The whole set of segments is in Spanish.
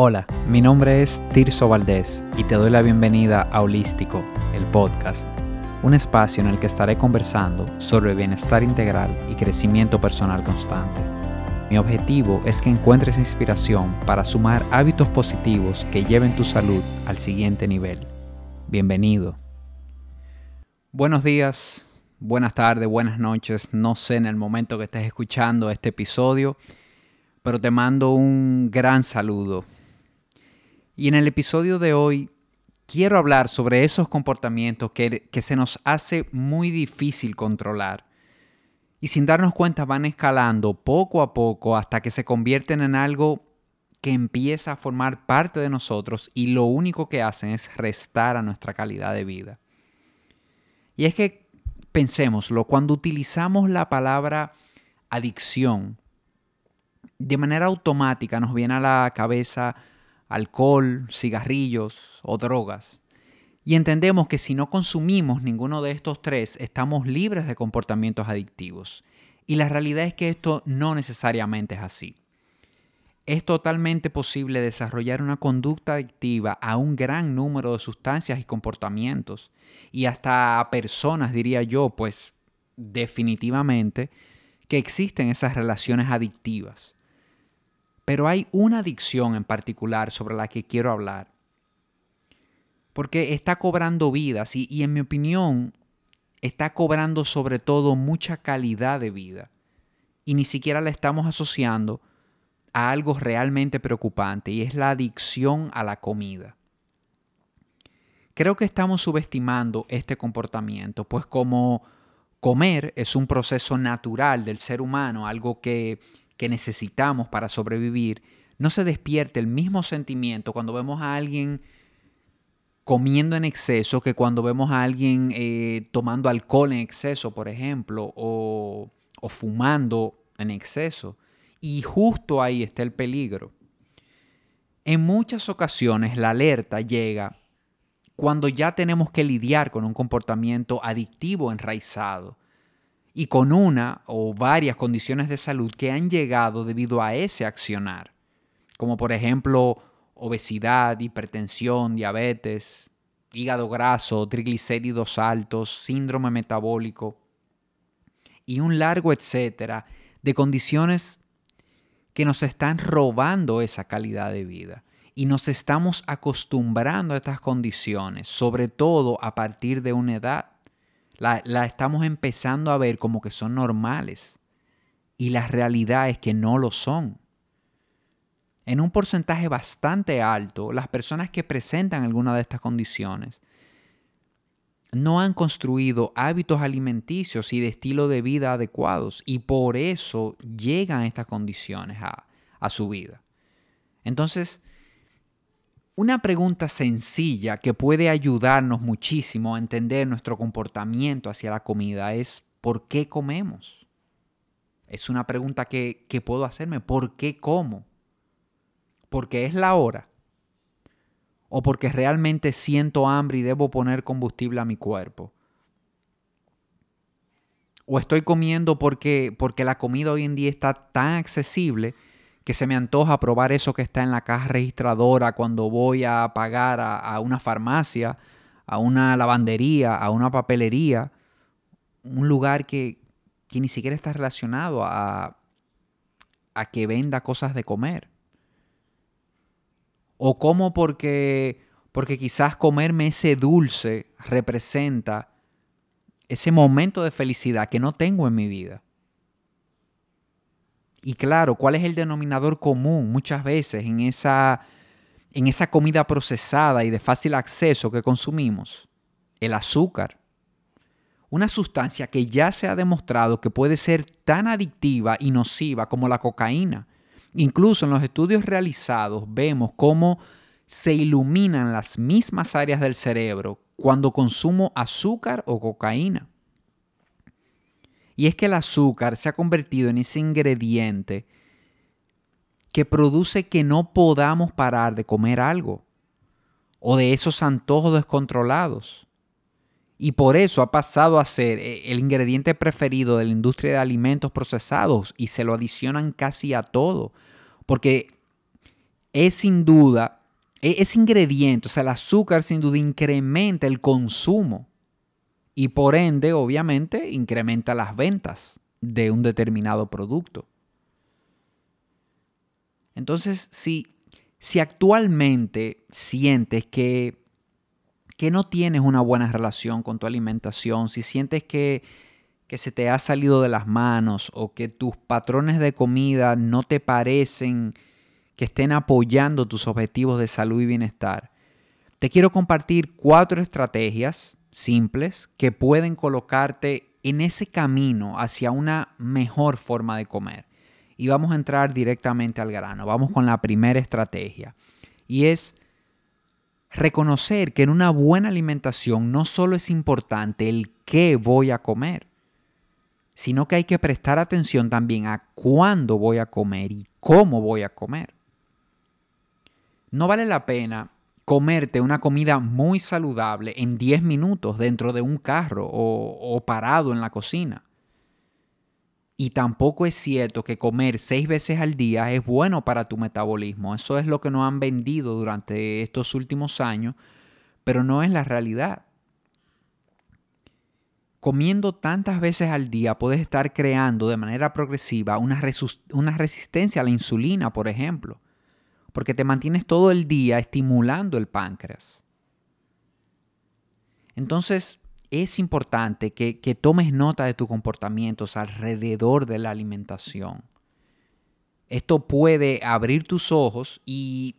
Hola, mi nombre es Tirso Valdés y te doy la bienvenida a Holístico, el podcast, un espacio en el que estaré conversando sobre bienestar integral y crecimiento personal constante. Mi objetivo es que encuentres inspiración para sumar hábitos positivos que lleven tu salud al siguiente nivel. Bienvenido. Buenos días, buenas tardes, buenas noches, no sé en el momento que estés escuchando este episodio, pero te mando un gran saludo y en el episodio de hoy quiero hablar sobre esos comportamientos que, se nos hace muy difícil controlar. Y sin darnos cuenta van escalando poco a poco hasta que se convierten en algo que empieza a formar parte de nosotros y lo único que hacen es restar a nuestra calidad de vida. Y es que pensémoslo, cuando utilizamos la palabra adicción, de manera automática nos viene a la cabeza alcohol, cigarrillos o drogas. Y entendemos que si no consumimos ninguno de estos tres, estamos libres de comportamientos adictivos. Y la realidad es que esto no necesariamente es así. Es totalmente posible desarrollar una conducta adictiva a un gran número de sustancias y comportamientos. Y hasta a personas, diría yo, pues definitivamente que existen esas relaciones adictivas. Pero hay una adicción en particular sobre la que quiero hablar. Porque está cobrando vidas y, y en mi opinión está cobrando sobre todo mucha calidad de vida. Y ni siquiera la estamos asociando a algo realmente preocupante y es la adicción a la comida. Creo que estamos subestimando este comportamiento, pues como comer es un proceso natural del ser humano, algo que que necesitamos para sobrevivir, no se despierte el mismo sentimiento cuando vemos a alguien comiendo en exceso que cuando vemos a alguien eh, tomando alcohol en exceso, por ejemplo, o, o fumando en exceso. Y justo ahí está el peligro. En muchas ocasiones la alerta llega cuando ya tenemos que lidiar con un comportamiento adictivo enraizado y con una o varias condiciones de salud que han llegado debido a ese accionar, como por ejemplo obesidad, hipertensión, diabetes, hígado graso, triglicéridos altos, síndrome metabólico y un largo etcétera de condiciones que nos están robando esa calidad de vida. Y nos estamos acostumbrando a estas condiciones, sobre todo a partir de una edad la, estamos empezando a ver como que son normales. Y la realidad es que no lo son. En un porcentaje bastante alto, las personas que presentan alguna de estas condiciones no han construido hábitos alimenticios y de estilo de vida adecuados y por eso llegan estas condiciones a, a su vida. Entonces, una pregunta sencilla que puede ayudarnos muchísimo a entender nuestro comportamiento hacia la comida es ¿por qué comemos? Es una pregunta que, puedo hacerme. ¿Por qué como? ¿Porque es la hora? ¿O porque realmente siento hambre y debo poner combustible a mi cuerpo? ¿O estoy comiendo porque, porque la comida hoy en día está tan accesible que se me antoja probar eso que está en la caja registradora cuando voy a pagar a, una farmacia, a una lavandería, a una papelería, un lugar que, ni siquiera está relacionado a, a que venda cosas de comer. O como porque, porque quizás comerme ese dulce representa ese momento de felicidad que no tengo en mi vida. Y claro, ¿cuál es el denominador común muchas veces en esa, en esa comida procesada y de fácil acceso que consumimos? El azúcar. Una sustancia que ya se ha demostrado que puede ser tan adictiva y nociva como la cocaína. Incluso en los estudios realizados vemos cómo se iluminan las mismas áreas del cerebro cuando consumo azúcar o cocaína. Y es que el azúcar se ha convertido en ese ingrediente que produce que no podamos parar de comer algo o de esos antojos descontrolados. Y por eso ha pasado a ser eh, el ingrediente preferido de la industria de alimentos procesados y se lo adicionan casi a todo. Porque es sin duda, e, ese ingrediente, o sea, el azúcar sin duda incrementa el consumo y por ende, obviamente, incrementa las ventas de un determinado producto. Entonces, si, si actualmente sientes que, que no tienes una buena relación con tu alimentación, si sientes que, que se te ha salido de las manos o que tus patrones de comida no te parecen que estén apoyando tus objetivos de salud y bienestar, te quiero compartir cuatro estrategias simples que pueden colocarte en ese camino hacia una mejor forma de comer. Y vamos a entrar directamente al grano. Vamos con la primera estrategia. Y es reconocer que en una buena alimentación no solo es importante el qué voy a comer, sino que hay que prestar atención también a cuándo voy a comer y cómo voy a comer. No vale la pena comerte una comida muy saludable en 10 minutos dentro de un carro o, parado en la cocina. Y tampoco es cierto que comer seis veces al día es bueno para tu metabolismo. Eso es lo que nos han vendido durante estos últimos años, pero no es la realidad. Comiendo tantas veces al día puedes estar creando de manera progresiva una, una resistencia a la insulina, por ejemplo porque te mantienes todo el día estimulando el páncreas. Entonces, es importante que, tomes nota de tus comportamientos alrededor de la alimentación. Esto puede abrir tus ojos y,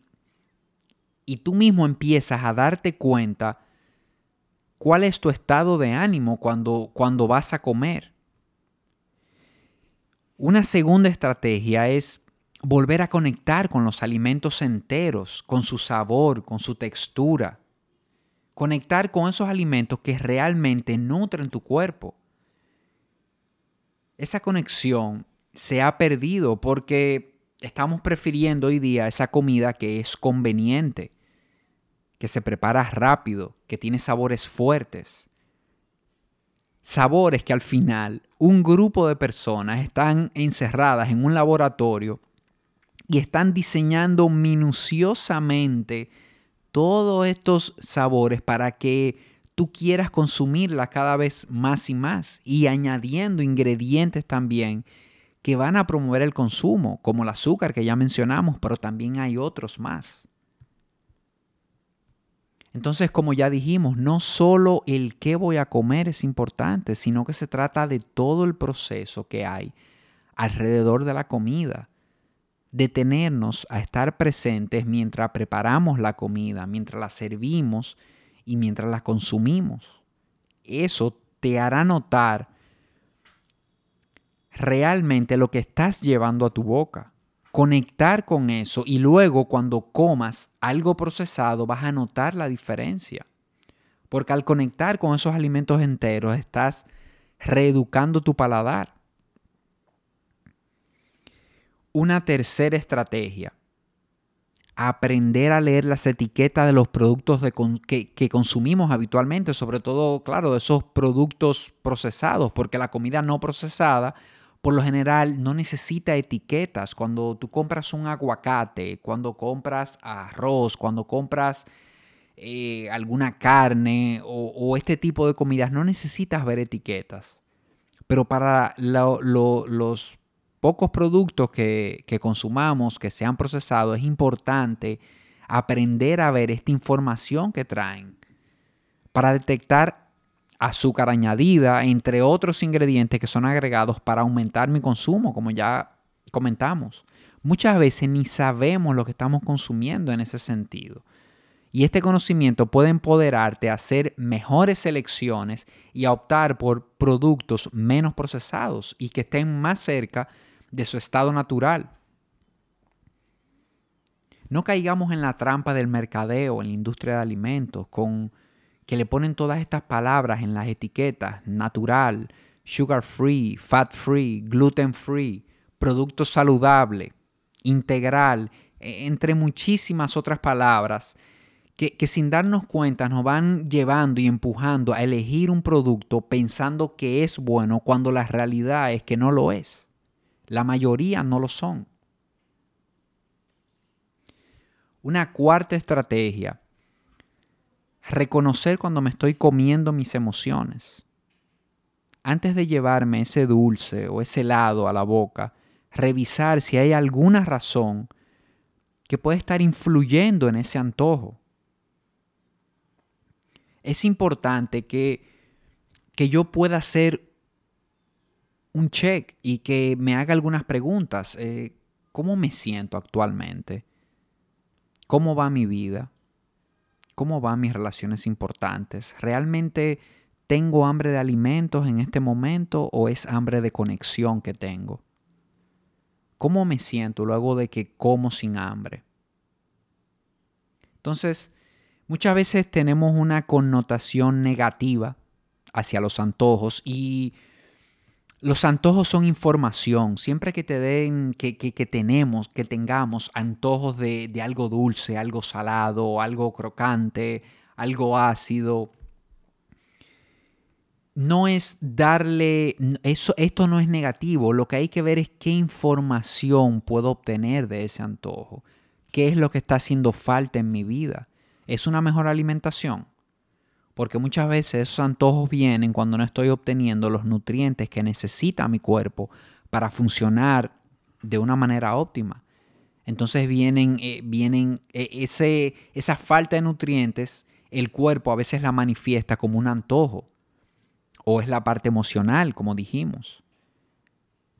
y tú mismo empiezas a darte cuenta cuál es tu estado de ánimo cuando, cuando vas a comer. Una segunda estrategia es volver a conectar con los alimentos enteros, con su sabor, con su textura. Conectar con esos alimentos que realmente nutren tu cuerpo. Esa conexión se ha perdido porque estamos prefiriendo hoy día esa comida que es conveniente, que se prepara rápido, que tiene sabores fuertes. Sabores que al final un grupo de personas están encerradas en un laboratorio y están diseñando minuciosamente todos estos sabores para que tú quieras consumirla cada vez más y más y añadiendo ingredientes también que van a promover el consumo, como el azúcar que ya mencionamos, pero también hay otros más. Entonces, como ya dijimos, no solo el qué voy a comer es importante, sino que se trata de todo el proceso que hay alrededor de la comida detenernos a estar presentes mientras preparamos la comida, mientras la servimos y mientras la consumimos. Eso te hará notar realmente lo que estás llevando a tu boca. Conectar con eso y luego cuando comas algo procesado vas a notar la diferencia. Porque al conectar con esos alimentos enteros estás reeducando tu paladar. Una tercera estrategia, aprender a leer las etiquetas de los productos que, consumimos habitualmente, sobre todo, claro, de esos productos procesados, porque la comida no procesada, por lo general, no necesita etiquetas. Cuando tú compras un aguacate, cuando compras arroz, cuando compras eh, alguna carne o, este tipo de comidas, no necesitas ver etiquetas. Pero para los pocos productos que, consumamos, que sean procesados, es importante aprender a ver esta información que traen para detectar azúcar añadida, entre otros ingredientes que son agregados para aumentar mi consumo, como ya comentamos. Muchas veces ni sabemos lo que estamos consumiendo en ese sentido. Y este conocimiento puede empoderarte a hacer mejores selecciones y a optar por productos menos procesados y que estén más cerca de su estado natural. No caigamos en la trampa del mercadeo en la industria de alimentos, con que le ponen todas estas palabras en las etiquetas, natural, sugar free, fat free, gluten free, producto saludable, integral, e, entre muchísimas otras palabras, que, que, sin darnos cuenta nos van llevando y empujando a elegir un producto pensando que es bueno cuando la realidad es que no lo es. La mayoría no lo son. Una cuarta estrategia, reconocer cuando me estoy comiendo mis emociones. Antes de llevarme ese dulce o ese helado a la boca, revisar si hay alguna razón que puede estar influyendo en ese antojo. Es importante que, que yo pueda hacer un check y que me haga algunas preguntas. Eh, ¿Cómo me siento actualmente? ¿Cómo va mi vida? ¿Cómo van mis relaciones importantes? ¿Realmente tengo hambre de alimentos en este momento o es hambre de conexión que tengo? ¿Cómo me siento luego de que como sin hambre? Entonces, muchas veces tenemos una connotación negativa hacia los antojos y los antojos son información. Siempre que te den, que, tenemos, que tengamos antojos de, de, algo dulce, algo salado, algo crocante, algo ácido, no es darle, eso, esto no es negativo, lo que hay que ver es qué información puedo obtener de ese antojo, qué es lo que está haciendo falta en mi vida. ¿Es una mejor alimentación? Porque muchas veces esos antojos vienen cuando no estoy obteniendo los nutrientes que necesita mi cuerpo para funcionar de una manera óptima. Entonces vienen, eh, vienen eh, ese, esa falta de nutrientes, el cuerpo a veces la manifiesta como un antojo o es la parte emocional, como dijimos.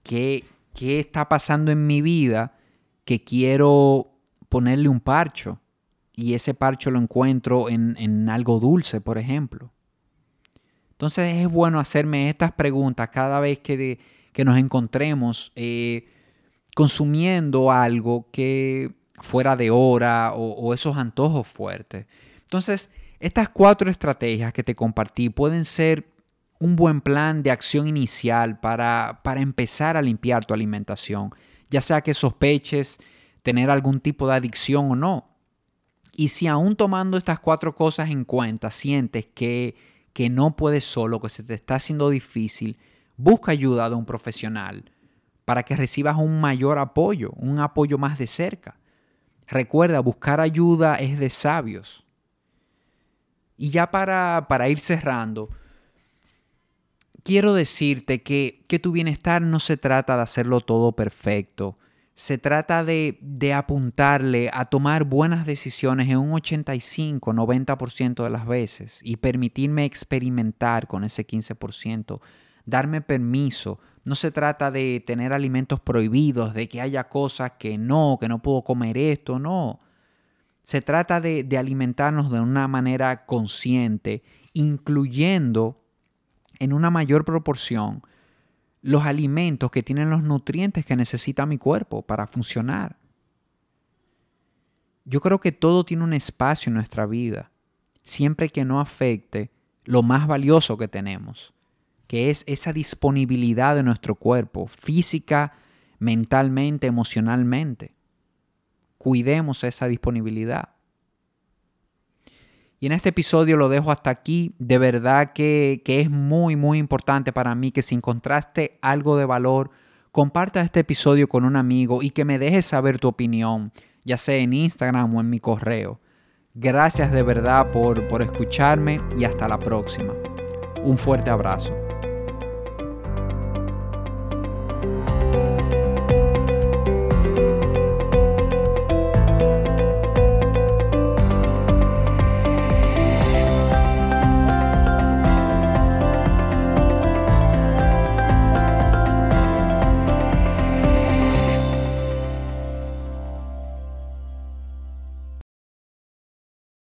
¿Qué, qué está pasando en mi vida que quiero ponerle un parcho? Y ese parcho lo encuentro en, algo dulce, por ejemplo. Entonces es bueno hacerme estas preguntas cada vez que, que nos encontremos eh, consumiendo algo que fuera de hora o, o, esos antojos fuertes. Entonces, estas cuatro estrategias que te compartí pueden ser un buen plan de acción inicial para, para empezar a limpiar tu alimentación, ya sea que sospeches tener algún tipo de adicción o no. Y si aún tomando estas cuatro cosas en cuenta sientes que, que no puedes solo, que se te está haciendo difícil, busca ayuda de un profesional para que recibas un mayor apoyo, un apoyo más de cerca. Recuerda, buscar ayuda es de sabios. Y ya para, para ir cerrando, quiero decirte que, tu bienestar no se trata de hacerlo todo perfecto. Se trata de, de apuntarle a tomar buenas decisiones en un 85-90% de las veces y permitirme experimentar con ese 15%, darme permiso. No se trata de tener alimentos prohibidos, de que haya cosas que no, que no puedo comer esto, no. Se trata de, de alimentarnos de una manera consciente, incluyendo en una mayor proporción los alimentos que tienen los nutrientes que necesita mi cuerpo para funcionar. Yo creo que todo tiene un espacio en nuestra vida, siempre que no afecte lo más valioso que tenemos, que es esa disponibilidad de nuestro cuerpo, física, mentalmente, emocionalmente. Cuidemos esa disponibilidad. Y en este episodio lo dejo hasta aquí. De verdad que, es muy, muy importante para mí que si encontraste algo de valor, comparta este episodio con un amigo y que me dejes saber tu opinión, ya sea en Instagram o en mi correo. Gracias de verdad por, por escucharme y hasta la próxima. Un fuerte abrazo.